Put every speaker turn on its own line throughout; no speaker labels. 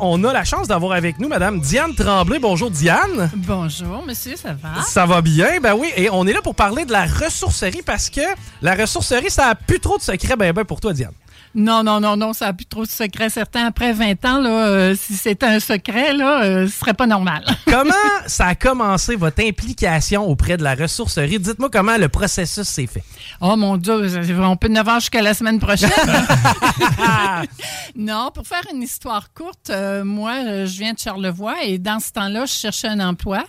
On a la chance d'avoir avec nous Madame Diane Tremblay. Bonjour Diane.
Bonjour, monsieur, ça va?
Ça va bien, ben oui. Et on est là pour parler de la ressourcerie parce que la ressourcerie, ça a plus trop de secrets ben, ben pour toi, Diane.
Non, non, non, non, ça n'a plus trop de secret. Certains, après 20 ans, là, euh, si c'était un secret, là, euh, ce serait pas normal.
Comment ça a commencé votre implication auprès de la ressourcerie? Dites-moi comment le processus s'est fait.
Oh mon Dieu, on peut ne voir jusqu'à la semaine prochaine. non, pour faire une histoire courte, euh, moi, euh, je viens de Charlevoix et dans ce temps-là, je cherchais un emploi.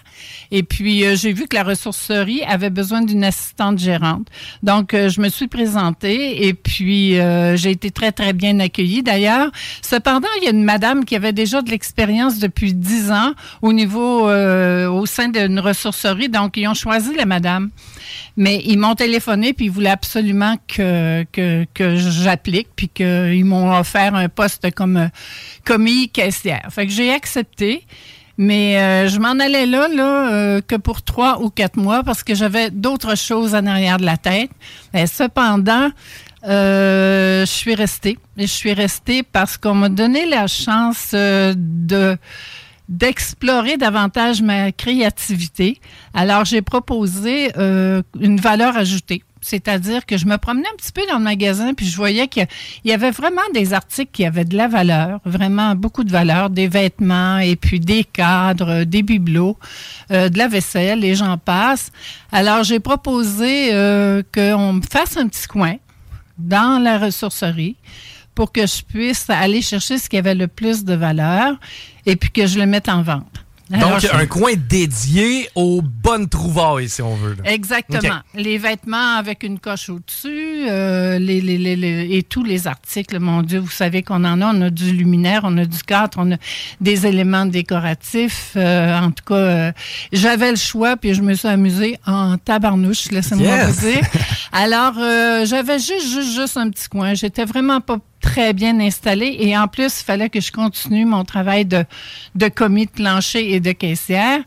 Et puis, j'ai vu que la ressourcerie avait besoin d'une assistante gérante. Donc, je me suis présentée et puis j'ai été très, très bien accueillie d'ailleurs. Cependant, il y a une madame qui avait déjà de l'expérience depuis dix ans au niveau, euh, au sein d'une ressourcerie. Donc, ils ont choisi la madame. Mais ils m'ont téléphoné puis ils voulaient absolument que, que, que j'applique puis qu'ils m'ont offert un poste comme euh, commis caissière. Fait que j'ai accepté. Mais euh, je m'en allais là, là, euh, que pour trois ou quatre mois parce que j'avais d'autres choses en arrière de la tête. Mais cependant, euh, je suis restée. Je suis restée parce qu'on m'a donné la chance de d'explorer davantage ma créativité. Alors, j'ai proposé une valeur ajoutée. C'est-à-dire que je me promenais un petit peu dans le magasin, puis je voyais qu'il y avait vraiment des articles qui avaient de la valeur, vraiment beaucoup de valeur, des vêtements, et puis des cadres, des bibelots, euh, de la vaisselle, et j'en passe. Alors, j'ai proposé euh, qu'on me fasse un petit coin dans la ressourcerie pour que je puisse aller chercher ce qui avait le plus de valeur et puis que je le mette en vente. Alors,
Donc, un coin dédié aux bonnes trouvailles, si on veut. là.
Exactement. Les vêtements avec une coche au-dessus, euh, les, les- les- les- et tous les articles. Mon Dieu, vous savez qu'on en a. On a du luminaire, on a du cadre, on a des éléments décoratifs. Euh, en tout cas, euh, j'avais le choix, puis je me suis amusée en tabarnouche, laissez-moi
Yes.
vous dire. Alors, euh, j'avais juste, juste, juste un petit coin. J'étais vraiment pas très bien installée et en plus, il fallait que je continue mon travail de, de commis de plancher et de caissière.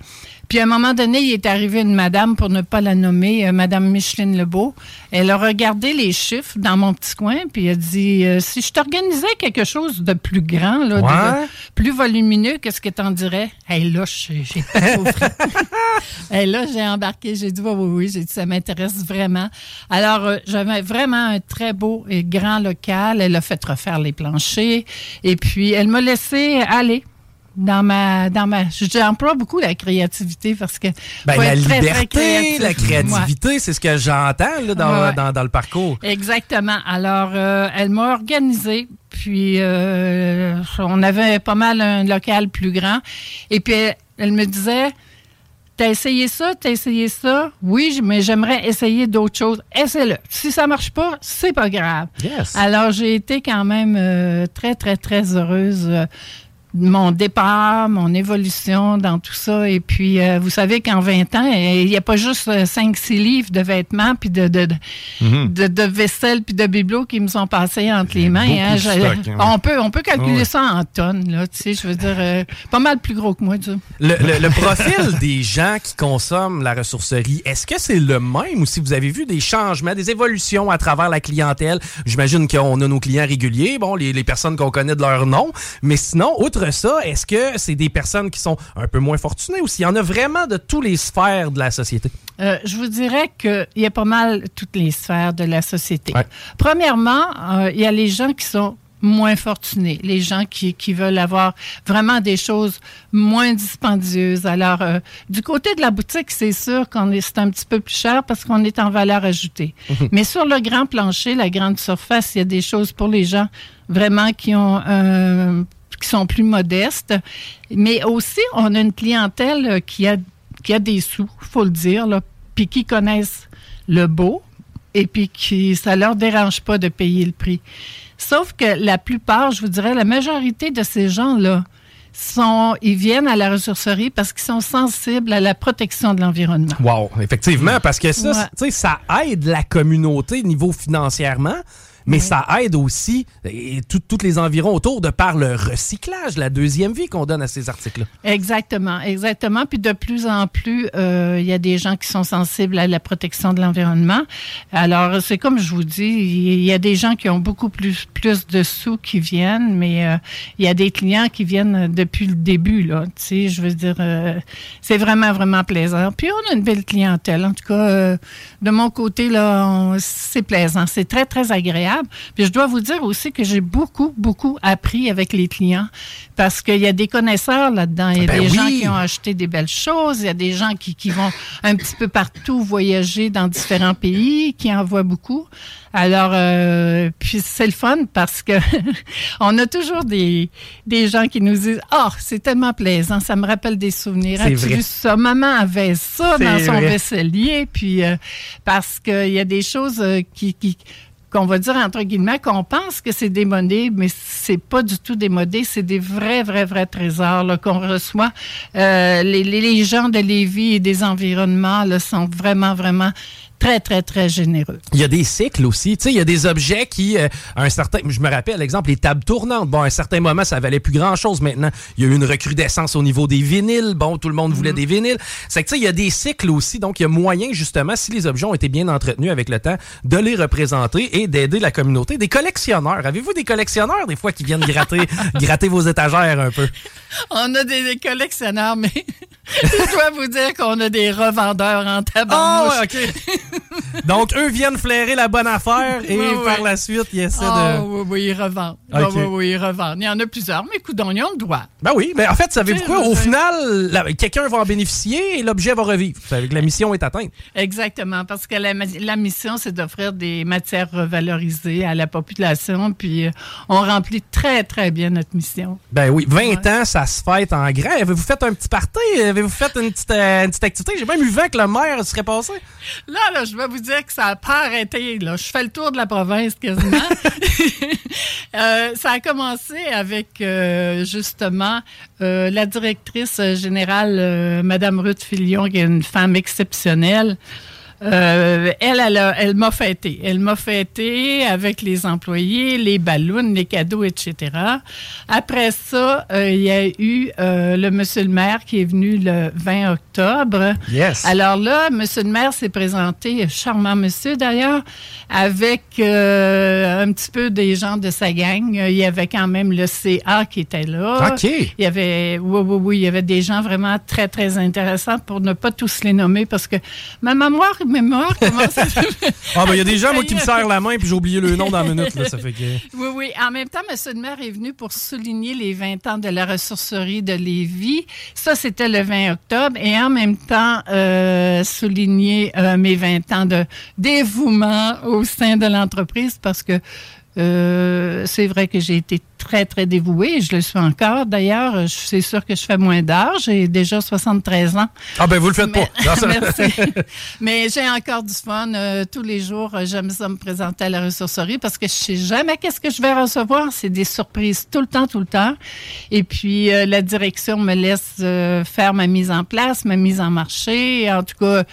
Puis à un moment donné, il est arrivé une madame, pour ne pas la nommer, euh, Madame Micheline Lebeau. Elle a regardé les chiffres dans mon petit coin, puis elle a dit euh, si je t'organisais quelque chose de plus grand, là, de- plus volumineux, qu'est-ce que t'en dirais Hey, là, j'ai pas. Et là, j'ai embarqué, j'ai dit oui, oui, oui, j'ai dit ça m'intéresse vraiment. Alors, euh, j'avais vraiment un très beau et grand local. Elle a fait refaire les planchers et puis elle m'a laissé aller. Dans ma dans ma j'emploie beaucoup la créativité parce que
Ben, la
être très, très
liberté, la
Ouais.
créativité, c'est ce que j'entends là, dans,
Ouais.
dans, dans le parcours.
Exactement. Alors, euh, elle m'a organisé, puis euh, on avait pas mal un local plus grand. Et puis, elle, elle me disait, t'as essayé ça, t'as essayé ça? Oui, mais j'aimerais essayer d'autres choses. Essaie-le. Si ça marche pas, c'est pas grave.
Yes.
Alors, j'ai été quand même euh, très, très, très heureuse mon départ, mon évolution dans tout ça. Et puis, euh, vous savez qu'en 20 ans, euh, il n'y a pas juste 5-6 livres de vêtements, puis de, de, de,
Mhm.
de, de vaisselle, puis de bibelots qui me sont passés entre les mains. hein.
de
Je-
stock, hein.
on, peut, on peut calculer
Ouais.
ça en tonnes, là. Tu sais, je veux dire, euh, pas mal plus gros que moi, tu sais.
Le, le- le profil des gens qui consomment la ressourcerie, est-ce que c'est le même ou si vous avez vu des changements, des évolutions à travers la clientèle? J'imagine qu'on a nos clients réguliers, bon, les, les personnes qu'on connaît de leur nom, mais sinon, outre ça, est-ce que c'est des personnes qui sont un peu moins fortunées ou s'il y en a vraiment de tous les sphères de la société?
Euh, je vous dirais qu'il y a pas mal toutes les sphères de la société.
Ouais.
Premièrement, euh, il y a les gens qui sont moins fortunés, les gens qui, qui veulent avoir vraiment des choses moins dispendieuses. Alors, euh, du côté de la boutique, c'est sûr qu'on est, c'est un petit peu plus cher parce qu'on est en valeur ajoutée. Mais sur le grand plancher, la grande surface, il y a des choses pour les gens vraiment qui ont euh, qui sont plus modestes. Mais aussi, on a une clientèle qui a, qui a des sous, faut le dire, là, puis qui connaissent le beau et puis qui ça leur dérange pas de payer le prix. Sauf que la plupart, je vous dirais, la majorité de ces gens-là sont, ils viennent à la ressourcerie parce qu'ils sont sensibles à la protection de l'environnement.
Wow, effectivement, parce que ça,
Ouais.
ça aide la communauté niveau financièrement, mais ça aide aussi et tout- tous les environs autour de par le recyclage, la deuxième vie qu'on donne à ces articles-là.
Exactement, exactement. Puis de plus en plus, euh, il y a des gens qui sont sensibles à la protection de l'environnement. Alors, c'est comme je vous dis, il y a des gens qui ont beaucoup plus, plus de sous qui viennent, mais euh, il y a des clients qui viennent depuis le début, là. Tu sais, je veux dire, euh, c'est vraiment, vraiment plaisant. Puis on a une belle clientèle. En tout cas, de mon côté, là, c'est plaisant. C'est très, très agréable. Puis je dois vous dire aussi que j'ai beaucoup, beaucoup appris avec les clients parce qu'il y a des connaisseurs là-dedans. Il y a
Ben
des gens qui ont acheté des belles choses. Il y a des gens qui, qui vont un petit peu partout voyager dans différents pays, qui en voient beaucoup. Alors, euh, puis c'est le fun parce que on a toujours des, des gens qui nous disent « Oh, c'est tellement plaisant, ça me rappelle des souvenirs. As-tu
vrai.
vu ça? Maman avait ça dans son
vrai.
vaisselier. » Puis euh, parce qu'il y a des choses euh, qui... qui qu'on va dire entre guillemets qu'on pense que c'est démodé, mais c'est pas du tout démodé, c'est des vrais, vrais, vrais trésors qu'on reçoit. Euh, les, les, les gens de Lévis et des environnements là, sont vraiment, vraiment très, très, très généreux.
Il y a des cycles aussi. Tu sais, il y a des objets qui, euh, à un certain, je me rappelle, exemple, les tables tournantes. Bon, à un certain moment, ça valait plus grand chose. Maintenant, il y a eu une recrudescence au niveau des vinyles. Bon, tout le monde voulait des vinyles. C'est que, tu sais, il y a des cycles aussi. Donc, il y a moyen, justement, si les objets ont été bien entretenus avec le temps, de les représenter et d'aider la communauté. Des collectionneurs. Avez-vous des collectionneurs, des fois, qui viennent gratter, gratter vos étagères un peu?
On a des, des collectionneurs, mais je dois vous dire qu'on a des revendeurs en
OK. Donc, eux viennent flairer la bonne affaire et par la suite, ils essaient
Ah,
de...
oui, oui, ils revendent. Ah, oui, oui, ils revendent. Il y en a plusieurs, mais coudon, ils ont le droit.
Ben oui, mais en fait, savez-vous quoi? Au final, quelqu'un va en bénéficier et l'objet va revivre. Dire que la mission est atteinte.
Exactement, parce que la, la mission, c'est d'offrir des matières revalorisées à la population, puis euh, on remplit très, très bien notre mission.
Ben oui, 20
Ouais.
ans, ça se fête en grand. Avez-vous fait un petit party? Avez-vous fait une petite, euh, une petite activité? J'ai même eu vent que le maire serait passé.
Là, là, je vais vous dire que ça n'a pas arrêté. Là. Je fais le tour de la province quasiment. Euh, ça a commencé avec euh, justement euh, la directrice générale, Madame Ruth Filion, qui est une femme exceptionnelle. Euh, elle, elle, a- elle m'a fêté. Elle m'a fêté avec les employés, les ballons, les cadeaux, etc. Après ça, euh, il y a eu euh, le monsieur le maire qui est venu le 20 octobre.
Yes.
Alors là, monsieur le maire s'est présenté, charmant monsieur d'ailleurs, avec un petit peu des gens de sa gang. Il y avait quand même le CA qui était là.
OK.
Il y avait, oui, oui, oui, il y avait des gens vraiment très, très intéressants pour ne pas tous les nommer parce que ma mémoire mémoire. Comment ça
Ah, ben, il y a des gens, moi, qui me serrent la main, puis j'ai oublié le nom dans la minute, là, ça fait que...
Oui, oui. En même temps, M. de maire est venu pour souligner les 20 ans de la ressourcerie de Lévis. Ça, c'était le 20 octobre. Et en même temps, euh, souligner euh, mes 20 ans de dévouement au sein de l'entreprise parce que euh, c'est vrai que j'ai été très, très dévouée. Je le suis encore. D'ailleurs, c'est sûr que je fais moins d'heures. J'ai déjà 73 ans.
Ah ben, vous le faites
Mais-
pas.
Merci. Mais j'ai encore du fun. Euh, tous les jours, j'aime ça me présenter à la ressourcerie parce que je sais jamais qu'est-ce que je vais recevoir. C'est des surprises tout le temps, tout le temps. Et puis, euh, la direction me laisse faire ma mise en place, ma mise en marché. En tout cas,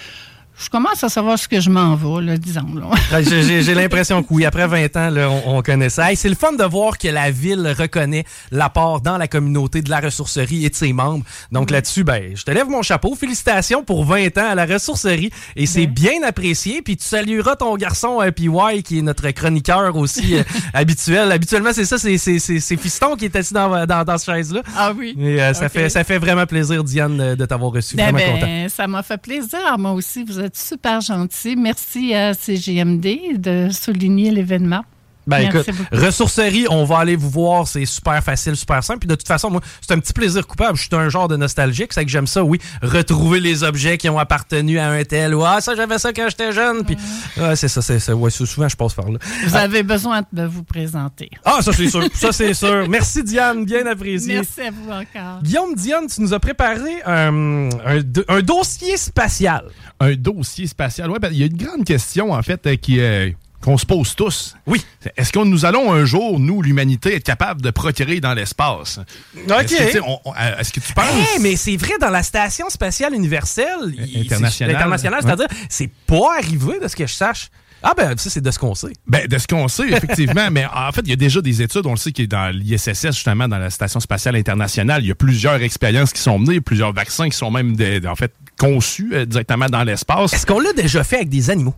je commence à savoir ce que je m'en vais, là, disons. Là.
Ouais, J'ai l'impression que oui, après 20 ans, là, on, on connaît ça. Hey, c'est le fun de voir que la ville reconnaît l'apport dans la communauté de la ressourcerie et de ses membres. Donc là-dessus, ben, je te lève mon chapeau. Félicitations pour 20 ans à la ressourcerie. Et c'est bien apprécié. Puis tu salueras ton garçon euh, PY, qui est notre chroniqueur aussi euh, habituel. Habituellement, c'est ça, c'est c'est- c'est- c'est Fiston qui est assis dans, dans, dans cette chaise-là.
Ah oui.
Et euh, ça, fait, ça fait vraiment plaisir, Diane, de t'avoir reçu.
Ben,
Vraiment content.
ben, ça m'a fait plaisir. Moi aussi, vous êtes super gentil. Merci à CGMD de souligner l'événement.
Ben
Merci
écoute,
beaucoup.
ressourcerie, on va aller vous voir, c'est super facile, super simple. Puis de toute façon, moi, c'est un petit plaisir coupable. Je suis un genre de nostalgique, c'est que j'aime ça, oui, retrouver les objets qui ont appartenu à un tel ou ah ça j'avais ça quand j'étais jeune. Puis ouais, c'est ça, c'est ça. Ouais, sou- souvent je passe par là.
Vous avez besoin de vous présenter.
Ah ça c'est sûr, ça c'est sûr. Merci Diane, bien apprécié.
Merci à vous encore.
Guillaume Diane, tu nous as préparé un, un, do- un dossier spatial.
Un dossier spatial. Ouais, ben, il y a une grande question, en fait, euh, qui, euh, qu'on se pose tous.
Oui.
Est-ce que nous allons un jour, nous, l'humanité, être capable de procréer dans l'espace?
Ok.
Est-ce que, tu euh, est-ce que tu penses?
Hey, mais c'est vrai, dans la station spatiale universelle,
internationale.
c'est- internationale, c'est-à-dire, c'est pas arrivé de ce que je sache. Ah ben, ça, c'est de ce qu'on sait.
Ben, de ce qu'on sait, effectivement, mais en fait, il y a déjà des études, on le sait, qui est dans l'ISSS, justement, dans la Station spatiale internationale. Il y a plusieurs expériences qui sont menées, plusieurs vaccins qui sont même, de- en fait, conçus euh, directement dans l'espace.
Est-ce qu'on l'a déjà fait avec des animaux?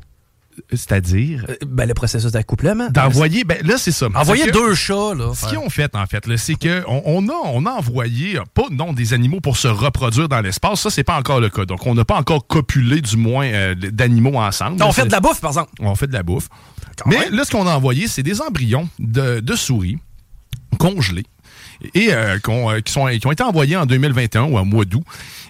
C'est-à-dire?
Euh, ben, le processus d'accouplement.
d'envoyer, ben là, c'est ça.
Envoyer deux chats, là.
Ce qu'ils ont fait, en fait, là, c'est qu'on on a, on a envoyé, euh, pas non des animaux pour se reproduire dans l'espace. Ça, c'est pas encore le cas. Donc, on n'a pas encore copulé, du moins, euh, d'animaux ensemble.
On fait de la bouffe, par exemple.
On fait de la bouffe.
Quand
Mais
même.
là, ce qu'on a envoyé, c'est des embryons de, de souris congelés et euh, euh, qui, sont, qui ont été envoyés en 2021 ou en mois d'août.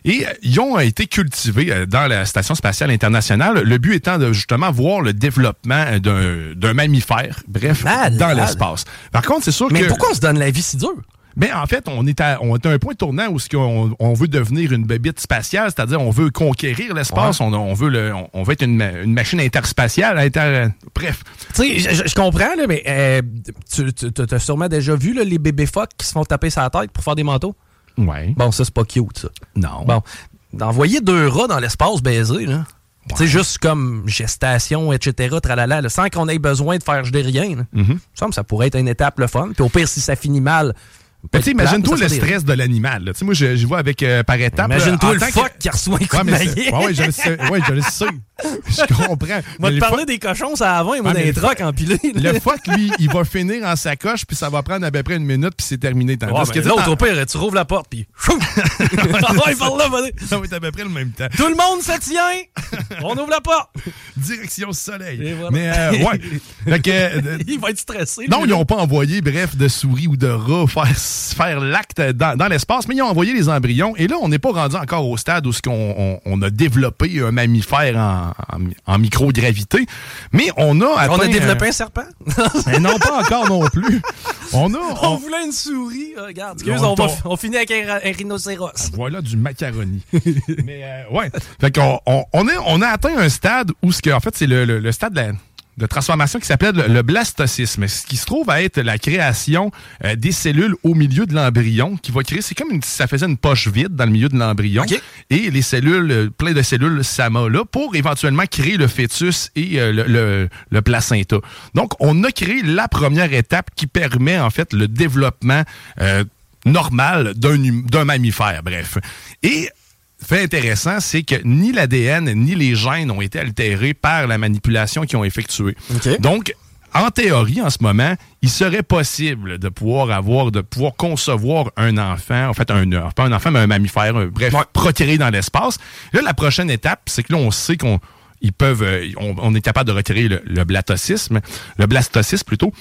Et euh, ils ont été cultivés euh, dans la Station spatiale internationale. Le but étant de justement voir le développement d'un, mammifère, bref,
Malade.
dans l'espace. Par contre, c'est sûr
Mais
que...
pourquoi on se donne la vie si dure?
Mais en fait, on est à, on est à un point tournant où qu'on- on, veut devenir une bébite spatiale, c'est-à-dire on veut conquérir l'espace, on, on veut le, on, on veut être une, ma- une machine interspatiale, inter, bref.
Tu sais, je, je- je comprends, là, mais euh, tu, tu as sûrement déjà vu là, les bébés phoques qui se font taper sa tête pour faire des manteaux?
Ouais.
Bon, ça, c'est pas cute, ça.
Non.
Bon, d'envoyer deux rats dans l'espace baiser, là. Sais, juste comme gestation, etc., tralala, là, sans qu'on ait besoin de faire rien. là. Il me semble que ça pourrait être une étape le fun. Puis au pire, si ça finit mal.
Imagine-toi le stress de l'animal. là. Moi, je, je vois avec euh, par étapes. là,
Imagine-toi le phoque qui reçoit un coup
Ouais,
de
ouais, ouais, je le sais. Ouais, je le sais. Je comprends. Mais
te
le
parler
phoque-
des cochons, ça avant, moi, dans
mais
les
le
trocs empilés. là.
Le phoque, lui, il va finir en sacoche, puis ça va prendre à peu près une minute, puis c'est terminé. Tandis
Ouais,
que,
L'autre, au pire, tu rouvres la porte, puis. Chou! Ah là, vas-y.
ça va être à peu près le même temps.
Tout le monde se tient! On ouvre la porte!
Direction soleil.
Voilà.
Mais, euh, ouais. Euh,
Il va être stressé.
Non, ils n'ont pas envoyé, bref, de souris ou de rats faire, faire l'acte dans, dans l'espace, mais ils ont envoyé les embryons. Et là, on n'est pas rendu encore au stade où on a développé un mammifère en, en- en microgravité. Mais on a
On a développé un serpent.
mais non, pas encore non plus. On a...
On
on-
voulait une souris. Ah, Regarde, excuse,
On
on, va,
tombe.
on finit avec un, rhinocéros.
Voilà du macaroni. Mais euh, ouais. Fait qu'on on, on, est- on a atteint un stade où ce que, en fait, c'est le, le- le stade de, la- de transformation qui s'appelle le, blastocysme, ce qui se trouve à être la création euh, des cellules au milieu de l'embryon, qui va créer, c'est comme si ça faisait une poche vide dans le milieu de l'embryon, et les cellules, euh, plein de cellules SAMA là, pour éventuellement créer le fœtus et euh, le, le- le placenta. Donc, on a créé la première étape qui permet en fait le développement euh, normal hum- d'un mammifère, bref. Et fait intéressant, c'est que ni l'ADN ni les gènes ont été altérés par la manipulation qu'ils ont effectuée. Donc, en théorie, en ce moment, il serait possible de pouvoir avoir, de pouvoir concevoir un enfant, en fait, un, pas un enfant, mais un mammifère, un- bref, procréer dans l'espace. Là, la prochaine étape, c'est que là, on sait qu'on ils peuvent, euh, on, on est capable de retirer le, le blastocysme, le blastocysme plutôt.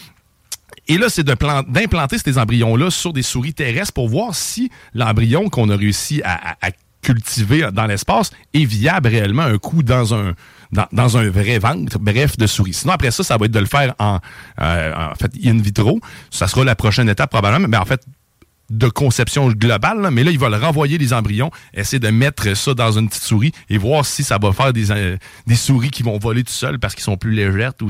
Et là, c'est d'implanter ces embryons-là sur des souris terrestres pour voir si l'embryon qu'on a réussi à, à- à cultiver dans l'espace est viable réellement un coup dans un dans, dans un vrai ventre, bref, de souris. Sinon, après ça, ça va être de le faire en, euh, en fait in vitro. Ça sera la prochaine étape probablement, mais en fait, de conception globale, là, mais là, ils veulent renvoyer les embryons, essayer de mettre ça dans une petite souris et voir si ça va faire des, euh, des souris qui vont voler tout seuls parce qu'ils sont plus légères. Ou.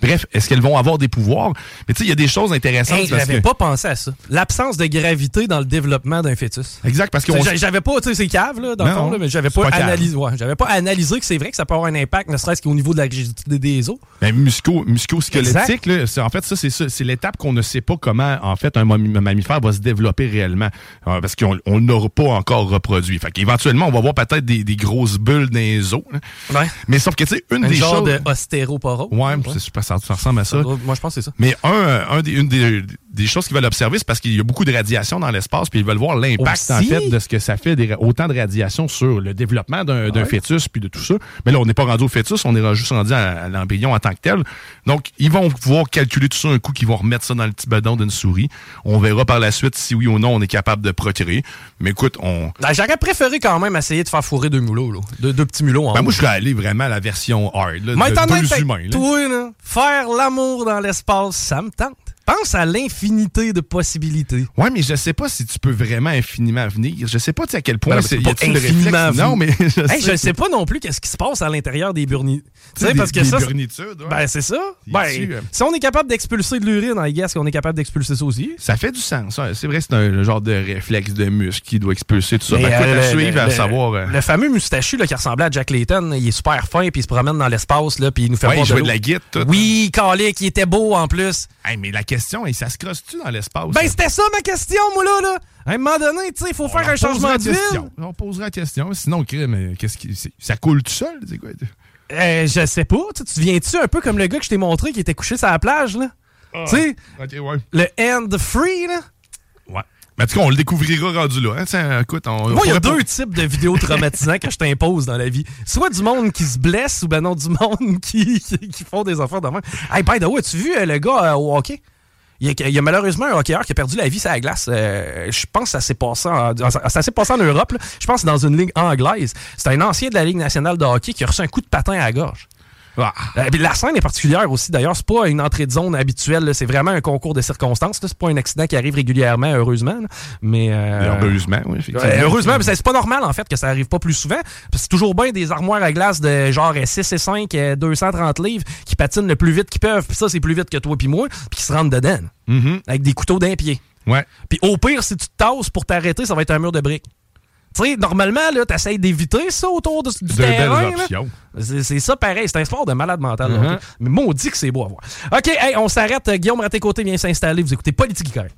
Bref, est-ce qu'elles vont avoir des pouvoirs? Mais tu sais, il y a des choses intéressantes.
Hey, j'avais
que-
pas pensé à ça. L'absence de gravité dans le développement d'un fêtus.
Exact, parce
j'a- J'avais pas, tu sais, c'est cave, là, dans le fond, là, mais j'avais pas,
pas
analysé, ouais, j'avais pas analysé que c'est vrai que ça peut avoir un impact, ne serait-ce qu'au niveau de la rigidité des os.
Ben, musco, musco-squelettique, là, c'est- en fait, ça, c'est ça. C'est l'étape qu'on ne sait pas comment, en fait, un mammifère va se développer réellement. Euh, parce qu'on on l'aura pas encore reproduit. Fait qu'éventuellement, on va voir peut-être des, des grosses bulles dans les.
Ouais.
Mais sauf que, tu sais, une
Un
des
genre
choses...
de.
Ouais, c'est super, ça, ça ressemble à ça.
Moi, je pense que c'est ça.
Mais un, un des, une des, des choses qu'ils veulent observer, c'est parce qu'il y a beaucoup de radiation dans l'espace, puis ils veulent voir l'impact, en fait, de ce que ça fait, des, autant de radiation sur le développement d'un d'un
Ouais.
fœtus, puis de tout ça. Mais là, on n'est pas rendu au fœtus, on est juste rendu à, à l'embryon en tant que tel. Donc, ils vont pouvoir calculer tout ça un coup, qu'ils vont remettre ça dans le petit bedon d'une souris. On verra par la suite si oui ou non on est capable de procréer. Mais écoute, on...
Ben, J'aurais préféré quand même essayer de faire fourrer deux mulots, là. Deux, deux petits mulots en
Ben, moi, je serais allé vraiment à la version hard, là,
Mais
de deux humains. là.
toi, là, faire l'amour dans l'espace, ça me tente. Pense à l'infinité de possibilités.
Ouais, mais je sais pas si tu peux vraiment infiniment venir. Je sais pas à quel point
Ben,
c'est
pas infiniment
réflexe? Non, mais
venir.
je
Hey, je
sais
pas non plus qu'est-ce qui se passe à l'intérieur des burnies. Tu sais, parce que
des
ça. c'est-
burnitudes, ouais.
Ben, c'est ça. Ben,
euh,
si on est capable d'expulser de l'urine, I guess qu'on est capable d'expulser ça aussi.
Ça fait du sens. C'est vrai, c'est un genre de réflexe de muscle qui doit expulser tout ça. Ben,
euh, le-
suivre, à
le-
savoir. euh,
Le fameux moustachu là, qui ressemblait à Jack Layton, il est super fin, puis il se promène dans l'espace, là, puis il nous fait
Ouais, il
l'eau.
de la tout.
Oui, Calé, qui était beau en plus.
Hey, mais la question, est, ça se crosse-tu dans l'espace?
Ben, c'était ça ma question, moi, là. là. À un moment donné, tu sais, il faut
On
faire un changement de ville.
On posera la question. Sinon, crée, mais qu'est-ce qui. Ça coule tout seul? C'est quoi?
Euh, je sais pas. Tu tu viens-tu un peu comme le gars que je t'ai montré qui était couché sur la plage, là? Tu sais,
ouais.
le end free, là?
Ouais. Mais en tout cas, on le découvrira rendu là. Hein? Tiens, écoute, on.
Moi, il y a deux types de vidéos traumatisantes que je t'impose dans la vie. Soit du monde qui se blesse ou ben non, du monde qui, qui, qui font des affaires de même. Hey, by the way, as-tu vu euh, le gars euh, au hockey? Il y, a, malheureusement un hockeyeur qui a perdu la vie sur la glace. Euh, je pense que ça s'est passé passé en Europe. Je pense dans une ligue anglaise. C'est un ancien de la Ligue nationale de hockey qui a reçu un coup de patin à la gorge.
Ah.
Euh, la scène est particulière aussi. D'ailleurs, c'est pas une entrée de zone habituelle. C'est vraiment un concours de circonstances. C'est pas un accident qui arrive régulièrement, heureusement. Mais euh,
Heureusement, oui, effectivement.
Ouais, heureusement, mais c'est pas normal en fait que ça arrive pas plus souvent. C'est toujours bien des armoires à glace de genre 6 et 5, euh, 230 livres qui patinent le plus vite qu'ils peuvent. Puis ça, c'est plus vite que toi puis moi. Puis qui se rentrent dedans.
Mhm.
Avec des couteaux d'un pied.
Ouais.
Puis au pire, si tu te tasses pour t'arrêter, ça va être un mur de briques. Tu sais, normalement, là, t'essayes d'éviter ça autour de- du
De
terrain.
belles
là.
options.
C'est c'est ça pareil, c'est un sport de malade mental.
Mhm.
ok? Mais maudit que c'est beau à voir. OK, hey, on s'arrête. Euh, Guillaume Raté-Côté vient s'installer. Vous écoutez Politique Correct.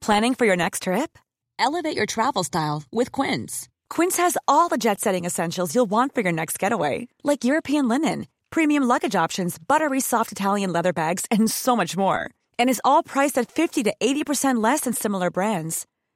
Planning for your next trip? Elevate your travel style with Quince. Quince has all the jet setting essentials you'll want for your next getaway, like European linen, premium luggage options, buttery soft Italian leather bags, and so much more. And is all priced at 50 to 80% less than similar brands.